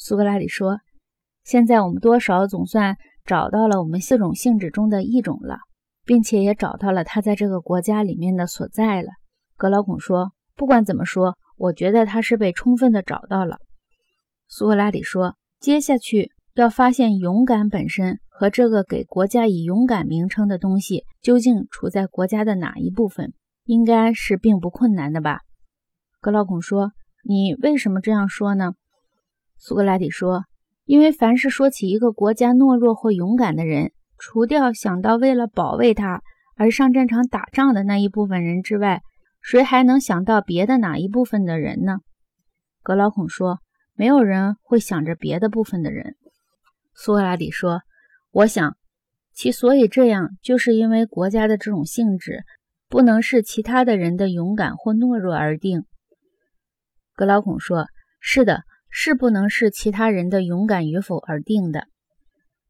苏格拉底说：“现在我们多少总算找到了我们四种性质中的一种了，并且也找到了它在这个国家里面的所在了。”格劳孔说：“不管怎么说，我觉得它是被充分的找到了。”苏格拉底说：“接下去要发现勇敢本身和这个给国家以勇敢名称的东西究竟处在国家的哪一部分，应该是并不困难的吧？”格劳孔说：“你为什么这样说呢？”苏格拉底说：“因为凡是说起一个国家懦弱或勇敢的人，除掉想到为了保卫他而上战场打仗的那一部分人之外，谁还能想到别的哪一部分的人呢？”格劳孔说：“没有人会想着别的部分的人。”苏格拉底说：“我想，其所以这样，就是因为国家的这种性质不能是其他的人的勇敢或懦弱而定。”格劳孔说：“是的。”是不能是其他人的勇敢与否而定的，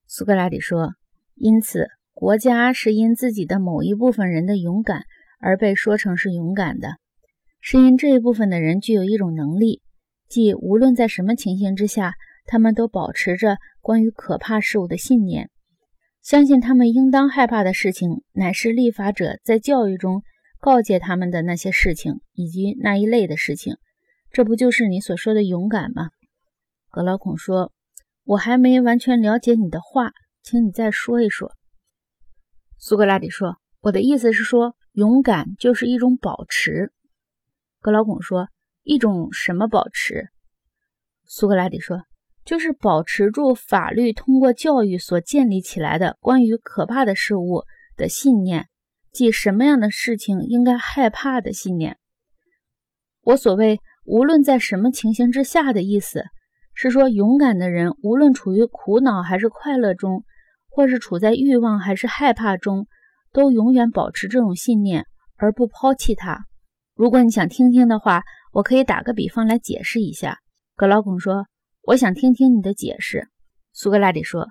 苏格拉底说。因此，国家是因自己的某一部分人的勇敢而被说成是勇敢的，是因这一部分的人具有一种能力，即无论在什么情形之下，他们都保持着关于可怕事物的信念，相信他们应当害怕的事情乃是立法者在教育中告诫他们的那些事情以及那一类的事情。这不就是你所说的勇敢吗？格劳孔说：“我还没完全了解你的话，请你再说一说。”苏格拉底说：“我的意思是说，勇敢就是一种保持。”格劳孔说：“一种什么保持？”苏格拉底说：“就是保持住法律通过教育所建立起来的关于可怕的事物的信念，即什么样的事情应该害怕的信念。我所谓。”无论在什么情形之下的意思，是说勇敢的人，无论处于苦恼还是快乐中，或是处在欲望还是害怕中，都永远保持这种信念而不抛弃它。如果你想听听的话，我可以打个比方来解释一下。格劳孔说：“我想听听你的解释。”苏格拉底说：“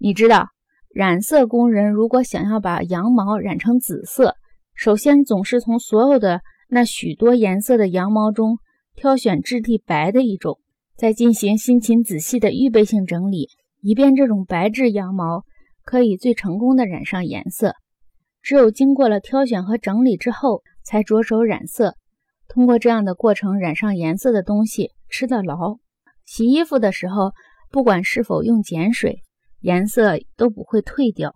你知道，染色工人如果想要把羊毛染成紫色，首先总是从所有的那许多颜色的羊毛中。”挑选质地白的一种，再进行辛勤仔细的预备性整理，以便这种白质羊毛可以最成功的染上颜色。只有经过了挑选和整理之后，才着手染色。通过这样的过程染上颜色的东西吃得牢。洗衣服的时候，不管是否用碱水，颜色都不会退掉。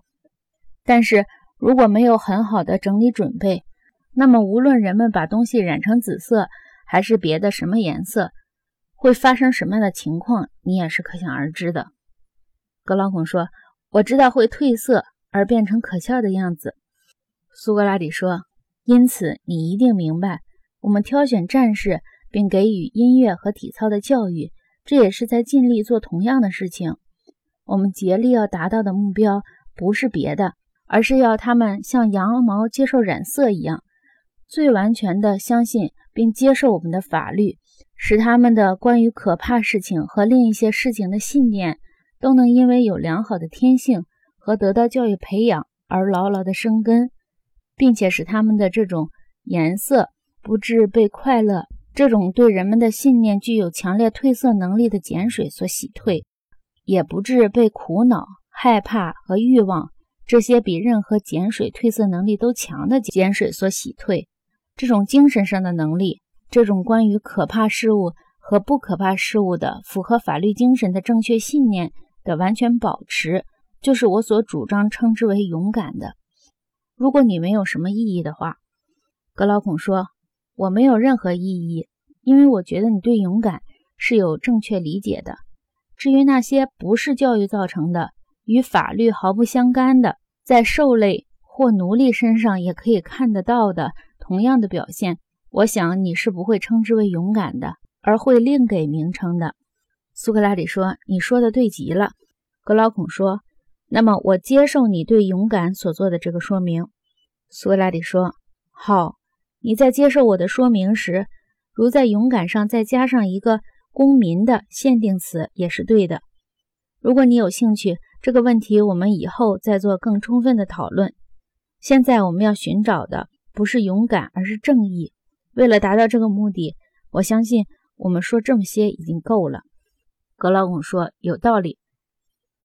但是如果没有很好的整理准备，那么无论人们把东西染成紫色，还是别的什么颜色，会发生什么样的情况，你也是可想而知的。格劳孔说：“我知道会褪色而变成可笑的样子。”苏格拉底说：“因此你一定明白，我们挑选战士并给予音乐和体操的教育，这也是在尽力做同样的事情。我们竭力要达到的目标不是别的，而是要他们像羊毛接受染色一样，最完全的相信。”并接受我们的法律，使他们的关于可怕事情和另一些事情的信念，都能因为有良好的天性和得到教育培养而牢牢的生根，并且使他们的这种颜色不致被快乐这种对人们的信念具有强烈褪色能力的碱水所洗退，也不致被苦恼、害怕和欲望这些比任何碱水褪色能力都强的碱水所洗退。这种精神上的能力，这种关于可怕事物和不可怕事物的符合法律精神的正确信念的完全保持，就是我所主张称之为勇敢的。如果你没有什么异议的话，格劳孔说：“我没有任何异议，因为我觉得你对勇敢是有正确理解的。至于那些不是教育造成的、与法律毫不相干的，在兽类或奴隶身上也可以看得到的。”同样的表现，我想你是不会称之为勇敢的，而会另给名称的。苏格拉底说：“你说的对极了。”格劳孔说：“那么我接受你对勇敢所做的这个说明。”苏格拉底说：“好，你在接受我的说明时，如在勇敢上再加上一个公民的限定词，也是对的。如果你有兴趣，这个问题我们以后再做更充分的讨论。现在我们要寻找的。”不是勇敢，而是正义。为了达到这个目的，我相信我们说这么些已经够了。格老孔说：“有道理。”